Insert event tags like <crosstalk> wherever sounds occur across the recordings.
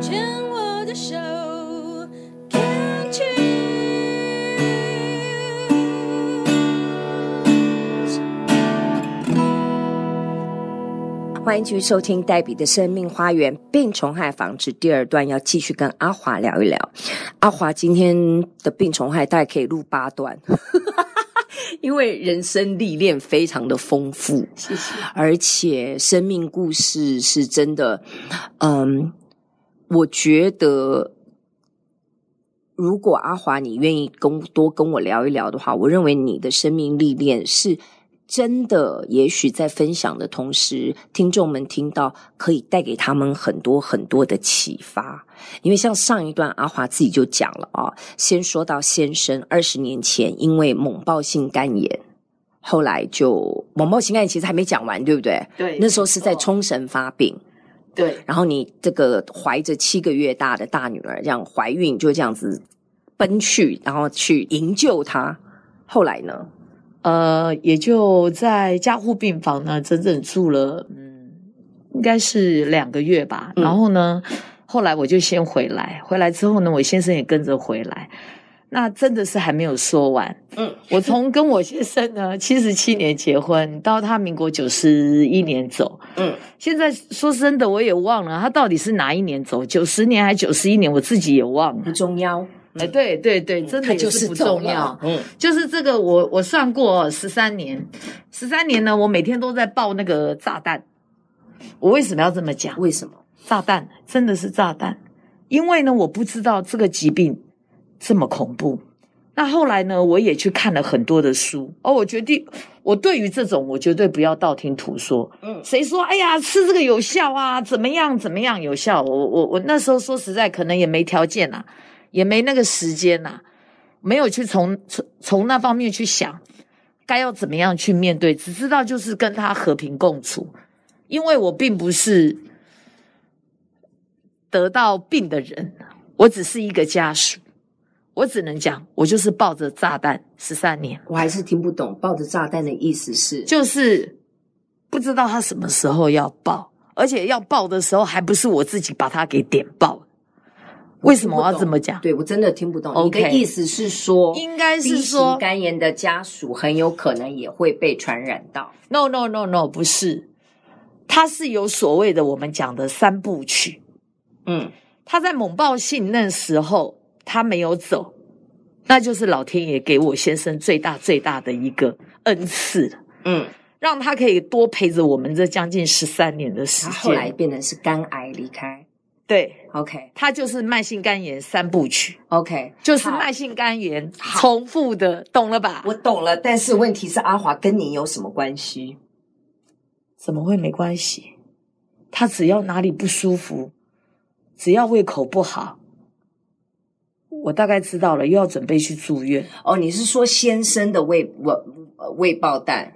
牵我的手，Can't you？欢迎继续收听黛比的生命花园病虫害防治第二段，要继续跟阿华聊一聊。阿华今天的病虫害大概可以录八段，<laughs> 因为人生历练非常的丰富，谢谢。而且生命故事是真的，嗯，我觉得如果阿华你愿意跟多跟我聊一聊的话，我认为你的生命历练是。真的，也许在分享的同时，听众们听到可以带给他们很多很多的启发。因为像上一段阿华自己就讲了啊，先说到先生二十年前因为猛暴性肝炎，后来就猛暴性肝炎其实还没讲完，对不对？对，那时候是在冲绳发病。对，然后你这个怀着七个月大的大女儿，这样怀孕就这样子奔去，然后去营救她。后来呢？呃，也就在加护病房呢，整整住了，嗯，应该是两个月吧。嗯、然后呢，后来我就先回来，回来之后呢，我先生也跟着回来。那真的是还没有说完，嗯，我从跟我先生呢七十七年结婚，到他民国九十一年走，嗯，现在说真的我也忘了他到底是哪一年走，九十年还是九十一年，我自己也忘了，不重要。哎，对对对，真的就是不重要。嗯，就是这个我，我我算过十三年，十三年呢，我每天都在爆那个炸弹。我为什么要这么讲？为什么？炸弹真的是炸弹，因为呢，我不知道这个疾病这么恐怖。那后来呢，我也去看了很多的书，哦，我决定，我对于这种，我绝对不要道听途说。嗯，谁说？哎呀，吃这个有效啊？怎么样？怎么样有效？我我我那时候说实在，可能也没条件啊。也没那个时间呐、啊，没有去从从从那方面去想，该要怎么样去面对，只知道就是跟他和平共处。因为我并不是得到病的人，我只是一个家属，我只能讲，我就是抱着炸弹十三年。我还是听不懂抱着炸弹的意思是，就是不知道他什么时候要爆，而且要爆的时候还不是我自己把他给点爆。为什么我要这么讲？对，我真的听不懂。Okay, 你的意思是说，应该是说肝炎的家属很有可能也会被传染到。No no no no，不是，他是有所谓的我们讲的三部曲。嗯，他在猛爆性那时候他没有走，那就是老天爷给我先生最大最大的一个恩赐。嗯，让他可以多陪着我们这将近十三年的时间。后来变成是肝癌离开。对，OK，它就是慢性肝炎三部曲，OK，就是慢性肝炎重复的，懂了吧？我懂了，但是问题是阿华跟你有什么关系？怎么会没关系？他只要哪里不舒服，只要胃口不好，我大概知道了，又要准备去住院。哦，你是说先生的胃胃胃爆弹？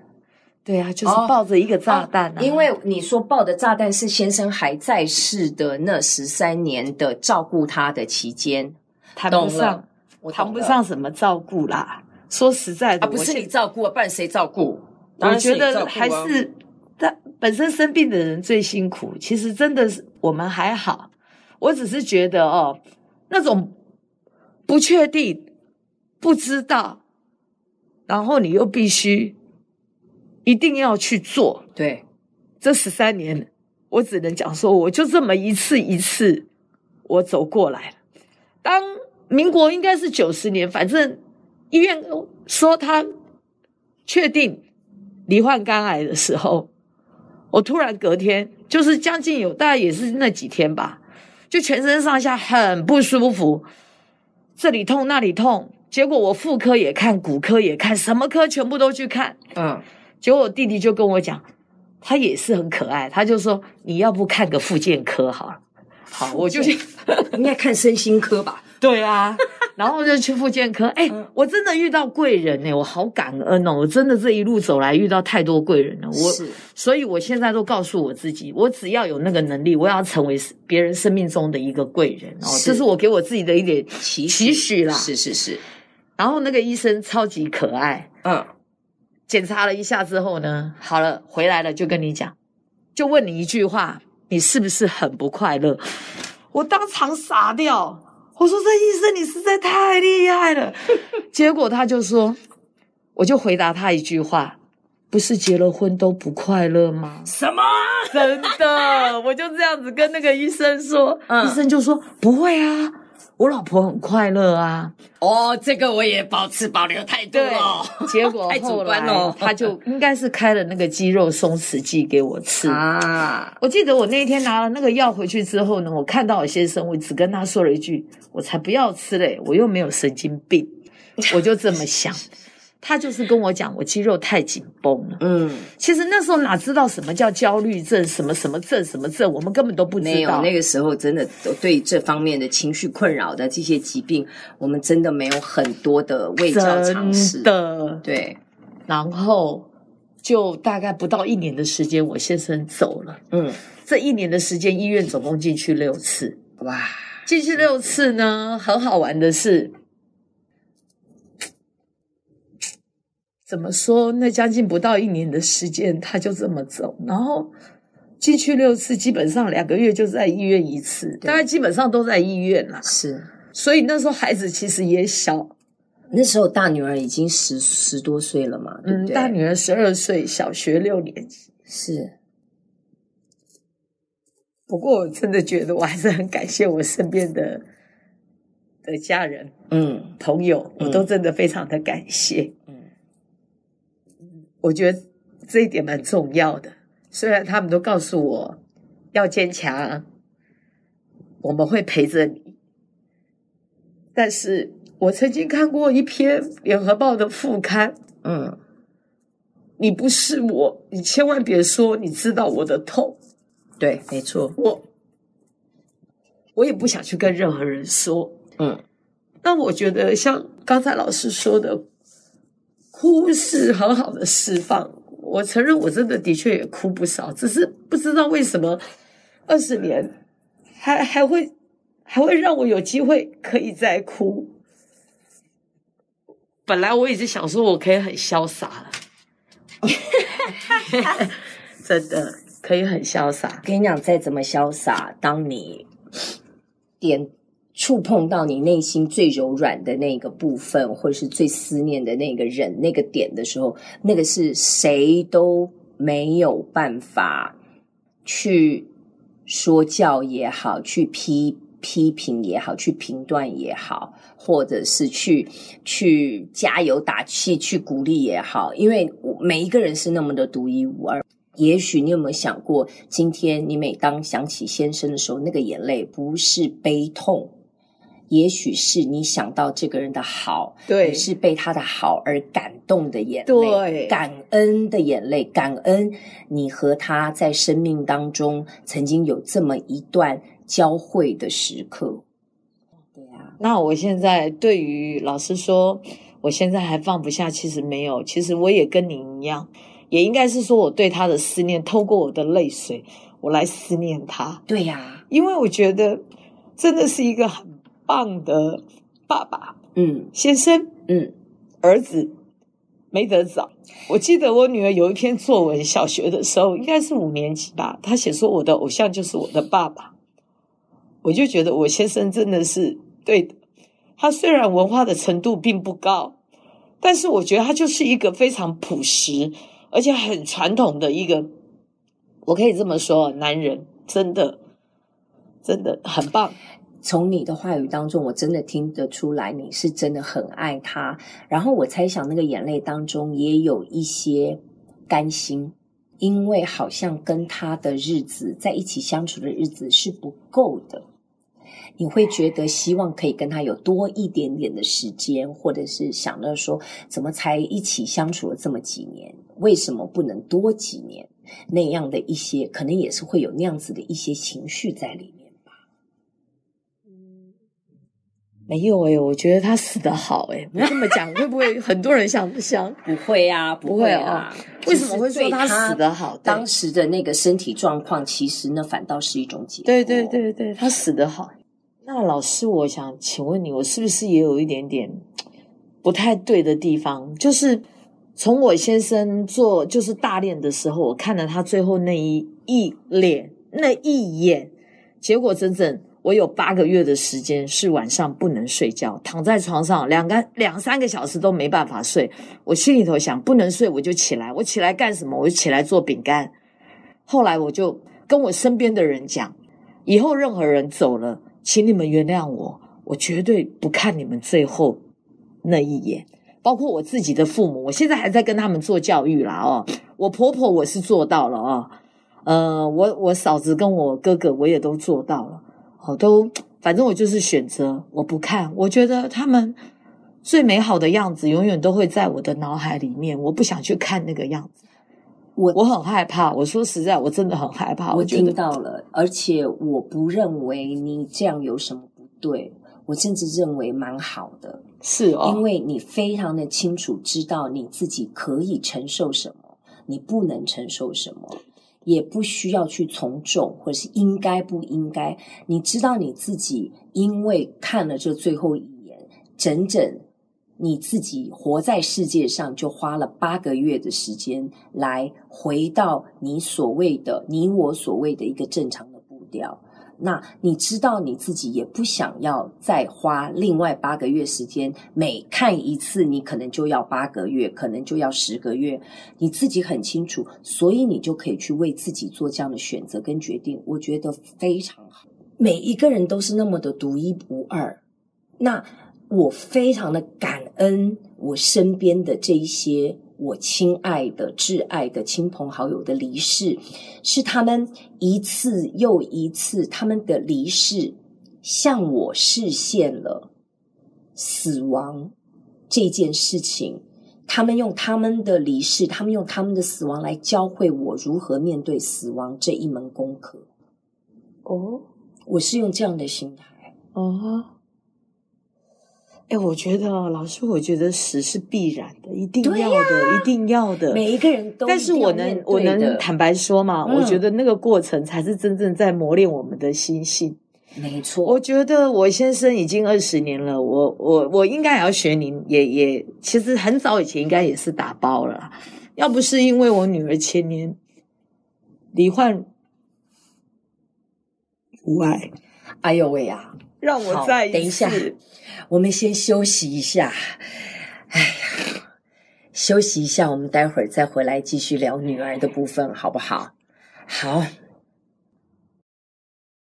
对啊，就是抱着一个炸弹啊。哦哦，因为你说抱的炸弹是先生还在世的那十三年的照顾他的期间，谈不上，我谈不上什么照顾啦。说实在的，啊，不是你照顾，不然谁照顾？我觉得还是他本身生病的人最辛苦。其实真的是我们还好，我只是觉得哦，那种不确定、不知道，然后你又必须。一定要去做。对，这十三年，我只能讲说，我就这么一次一次，我走过来了。当民国应该是九十年，反正医院说他确定罹患肝癌的时候，我突然隔天就是将近有大概也是那几天吧，就全身上下很不舒服，这里痛那里痛，结果我妇科也看，骨科也看，什么科全部都去看，嗯。结果我弟弟就跟我讲，他也是很可爱，他就说，你要不看个复健科好了，好，我就去，<laughs> 应该看身心科吧？对啊，然后就去复健科。哎，我真的遇到贵人哎，我好感恩哦！我真的这一路走来遇到太多贵人了。我，所以我现在都告诉我自己，我只要有那个能力，我要成为别人生命中的一个贵人哦。这是我给我自己的一点期许啦。是是是。然后那个医生超级可爱，嗯。检查了一下之后呢，好了，回来了就跟你讲，就问你一句话，你是不是很不快乐？我当场傻掉。我说：“这医生你实在太厉害了。<laughs> ”结果他就说：“我就回答他一句话，不是结了婚都不快乐吗？”什么？真的？我就这样子跟那个医生说，嗯、医生就说：“不会啊。”我老婆很快乐啊！哦，这个我也保持保留态度哦。结果 <laughs> 后来他就应该是开了那个肌肉松弛剂给我吃啊。我记得我那一天拿了那个药回去之后呢，我看到我先生，我只跟他说了一句：“我才不要吃嘞，我又没有神经病。”我就这么想。他就是跟我讲，我肌肉太紧绷了。嗯，其实那时候哪知道什么叫焦虑症，什么什么症，什么症，我们根本都不知道。没有，那个时候真的都对这方面的情绪困扰的这些疾病，我们真的没有很多的卫教常识。的，对。然后就大概不到一年的时间，我先生走了。嗯，这一年的时间，医院总共进去六次。哇，进去六次呢，很好玩的是。怎么说？那将近不到一年的时间，他就这么走，然后进去六次，基本上两个月就在医院一次，大概基本上都在医院啦。是，所以那时候孩子其实也小，那时候大女儿已经十十多岁了嘛，对不对？嗯，大女儿十二岁，小学六年级。是，不过我真的觉得我还是很感谢我身边的的家人，嗯，朋友，我都真的非常的感谢。我觉得这一点蛮重要的。虽然他们都告诉我要坚强，我们会陪着你，但是我曾经看过一篇《联合报》的副刊，嗯，你不是我，你千万别说你知道我的痛。对，没错，我我也不想去跟任何人说，嗯。那我觉得像刚才老师说的。哭是很好的释放，我承认我真的的确也哭不少，只是不知道为什么二十年还还会还会让我有机会可以再哭。本来我一直想说我可以很潇洒了，<laughs> 真的可以很潇洒。跟你讲，再怎么潇洒，当你点。触碰到你内心最柔软的那个部分，或者是最思念的那个人、那个点的时候，那个是谁都没有办法去说教也好，去批批评也好，去评断也好，或者是去去加油打气、去鼓励也好，因为每一个人是那么的独一无二。也许你有没有想过，今天你每当想起先生的时候，那个眼泪不是悲痛。也许是你想到这个人的好，对，你是被他的好而感动的眼泪，对，感恩的眼泪，感恩你和他在生命当中曾经有这么一段交汇的时刻。对啊，那我现在对于老师说，我现在还放不下，其实没有，其实我也跟您一样，也应该是说我对他的思念，透过我的泪水，我来思念他。对呀，因为我觉得真的是一个很。棒的爸爸，嗯，先生，嗯，儿子没得找。我记得我女儿有一篇作文，小学的时候应该是五年级吧，她写说我的偶像就是我的爸爸。我就觉得我先生真的是对的。他虽然文化的程度并不高，但是我觉得他就是一个非常朴实而且很传统的一个，我可以这么说，男人真的真的很棒。从你的话语当中，我真的听得出来，你是真的很爱他。然后我猜想，那个眼泪当中也有一些甘心，因为好像跟他的日子在一起相处的日子是不够的。你会觉得希望可以跟他有多一点点的时间，或者是想到说，怎么才一起相处了这么几年，为什么不能多几年？那样的一些，可能也是会有那样子的一些情绪在里面。没有哎、欸、我觉得他死得好哎、欸、我这么讲会不会很多人想不想？不会啊，不会啊。为什么会说他死得好？当时的那个身体状况，其实呢，反倒是一种解脱。对对对对，他死得好。那老师，我想请问你，我是不是也有一点点不太对的地方？就是从我先生做就是大练的时候，我看了他最后那一一脸那一眼，结果真正。我有八个月的时间是晚上不能睡觉，躺在床上两个两三个小时都没办法睡。我心里头想，不能睡我就起来，我起来干什么？我就起来做饼干。后来我就跟我身边的人讲，以后任何人走了，请你们原谅我，我绝对不看你们最后那一眼。包括我自己的父母，我现在还在跟他们做教育啦哦。我婆婆我是做到了哦，呃，我我嫂子跟我哥哥我也都做到了。我都，反正我就是选择，我不看。我觉得他们最美好的样子，永远都会在我的脑海里面。我不想去看那个样子，我我很害怕。我说实在，我真的很害怕。我听到了，而且我不认为你这样有什么不对，我甚至认为蛮好的。是哦，因为你非常的清楚知道你自己可以承受什么，你不能承受什么。也不需要去从众，或者是应该不应该。你知道你自己，因为看了这最后一眼，整整你自己活在世界上，就花了八个月的时间来回到你所谓的你我所谓的一个正常的步调。那你知道你自己也不想要再花另外八个月时间，每看一次你可能就要八个月，可能就要十个月，你自己很清楚，所以你就可以去为自己做这样的选择跟决定，我觉得非常好。每一个人都是那么的独一无二，那我非常的感恩我身边的这一些。我亲爱的、挚爱的亲朋好友的离世，是他们一次又一次，他们的离世向我示现了死亡这件事情。他们用他们的离世，他们用他们的死亡来教会我如何面对死亡这一门功课。哦，我是用这样的心态。哦。哎，我觉得老师，我觉得死是必然的，一定要的，啊、一定要的。每一个人都，但是我能，我能坦白说嘛，嗯、我觉得那个过程才是真正在磨练我们的心性。没错，我觉得我先生已经二十年了，我我我应该也要学您，也也其实很早以前应该也是打包了，要不是因为我女儿前年罹患乳癌，哎呦喂呀，让我再一次等一下。我们先休息一下，哎呀，休息一下，我们待会儿再回来继续聊女儿的部分，好不好？好。